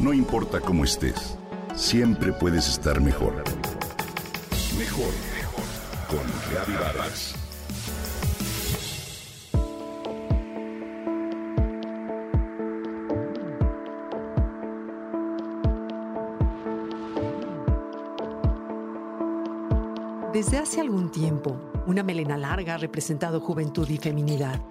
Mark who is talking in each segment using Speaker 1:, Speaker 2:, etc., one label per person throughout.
Speaker 1: No importa cómo estés, siempre puedes estar mejor. Mejor, mejor. Con Reavivadas.
Speaker 2: Desde hace algún tiempo, una melena larga ha representado juventud y feminidad.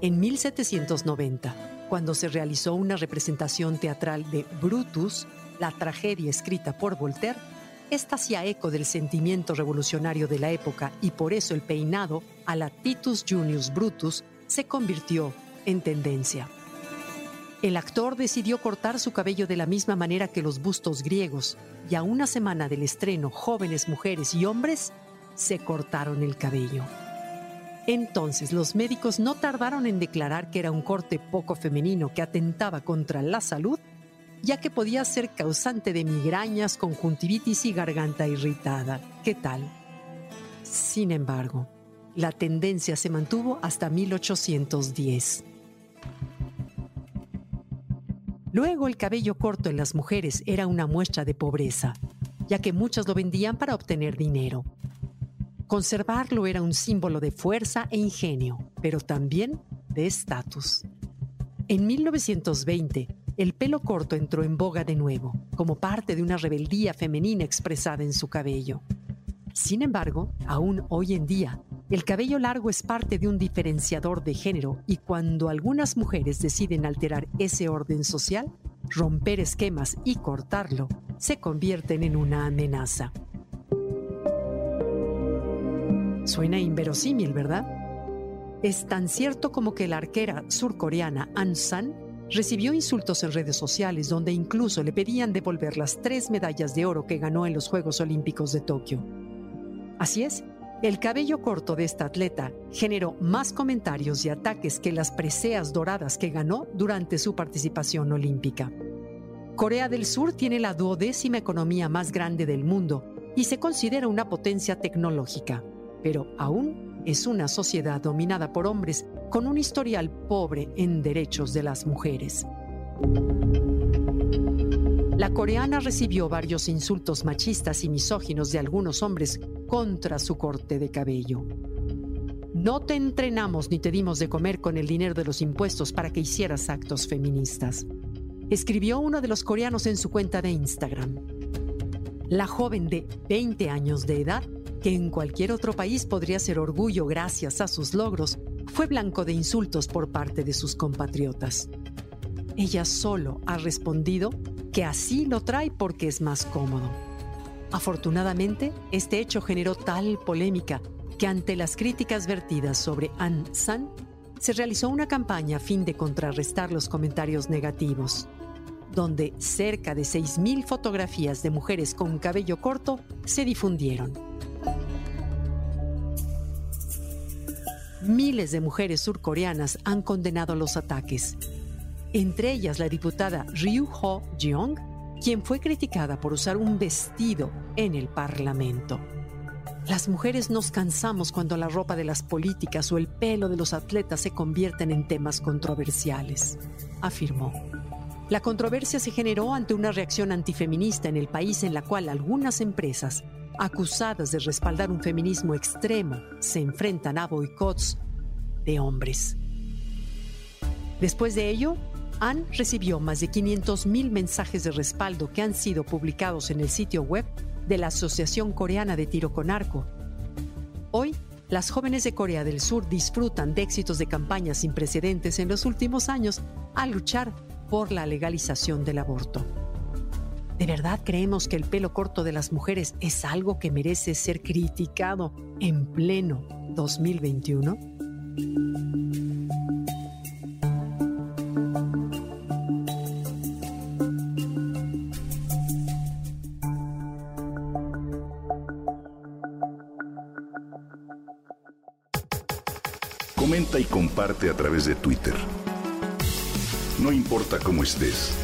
Speaker 2: En 1790, cuando se realizó una representación teatral de Brutus, la tragedia escrita por Voltaire, esta hacía eco del sentimiento revolucionario de la época y por eso el peinado a la Titus Junius Brutus se convirtió en tendencia. El actor decidió cortar su cabello de la misma manera que los bustos griegos y a una semana del estreno jóvenes mujeres y hombres se cortaron el cabello. Entonces los médicos no tardaron en declarar que era un corte poco femenino que atentaba contra la salud, ya que podía ser causante de migrañas, conjuntivitis y garganta irritada. ¿Qué tal? Sin embargo, la tendencia se mantuvo hasta 1810. Luego el cabello corto en las mujeres era una muestra de pobreza, ya que muchas lo vendían para obtener dinero. Conservarlo era un símbolo de fuerza e ingenio, pero también de estatus. En 1920, el pelo corto entró en boga de nuevo, como parte de una rebeldía femenina expresada en su cabello. Sin embargo, aún hoy en día, el cabello largo es parte de un diferenciador de género y cuando algunas mujeres deciden alterar ese orden social, romper esquemas y cortarlo, se convierten en una amenaza. Suena inverosímil, ¿verdad? Es tan cierto como que la arquera surcoreana An San recibió insultos en redes sociales donde incluso le pedían devolver las tres medallas de oro que ganó en los Juegos Olímpicos de Tokio. Así es, el cabello corto de esta atleta generó más comentarios y ataques que las preseas doradas que ganó durante su participación olímpica. Corea del Sur tiene la duodécima economía más grande del mundo y se considera una potencia tecnológica pero aún es una sociedad dominada por hombres con un historial pobre en derechos de las mujeres. La coreana recibió varios insultos machistas y misóginos de algunos hombres contra su corte de cabello. No te entrenamos ni te dimos de comer con el dinero de los impuestos para que hicieras actos feministas, escribió uno de los coreanos en su cuenta de Instagram. La joven de 20 años de edad que en cualquier otro país podría ser orgullo gracias a sus logros, fue blanco de insultos por parte de sus compatriotas. Ella solo ha respondido que así lo trae porque es más cómodo. Afortunadamente, este hecho generó tal polémica que ante las críticas vertidas sobre An San, se realizó una campaña a fin de contrarrestar los comentarios negativos, donde cerca de 6.000 fotografías de mujeres con cabello corto se difundieron. Miles de mujeres surcoreanas han condenado los ataques, entre ellas la diputada Ryu Ho Jeong, quien fue criticada por usar un vestido en el Parlamento. Las mujeres nos cansamos cuando la ropa de las políticas o el pelo de los atletas se convierten en temas controversiales, afirmó. La controversia se generó ante una reacción antifeminista en el país en la cual algunas empresas acusadas de respaldar un feminismo extremo, se enfrentan a boicots de hombres. Después de ello, Anne recibió más de 500.000 mensajes de respaldo que han sido publicados en el sitio web de la Asociación Coreana de Tiro con Arco. Hoy, las jóvenes de Corea del Sur disfrutan de éxitos de campañas sin precedentes en los últimos años al luchar por la legalización del aborto. ¿De verdad creemos que el pelo corto de las mujeres es algo que merece ser criticado en pleno 2021?
Speaker 1: Comenta y comparte a través de Twitter. No importa cómo estés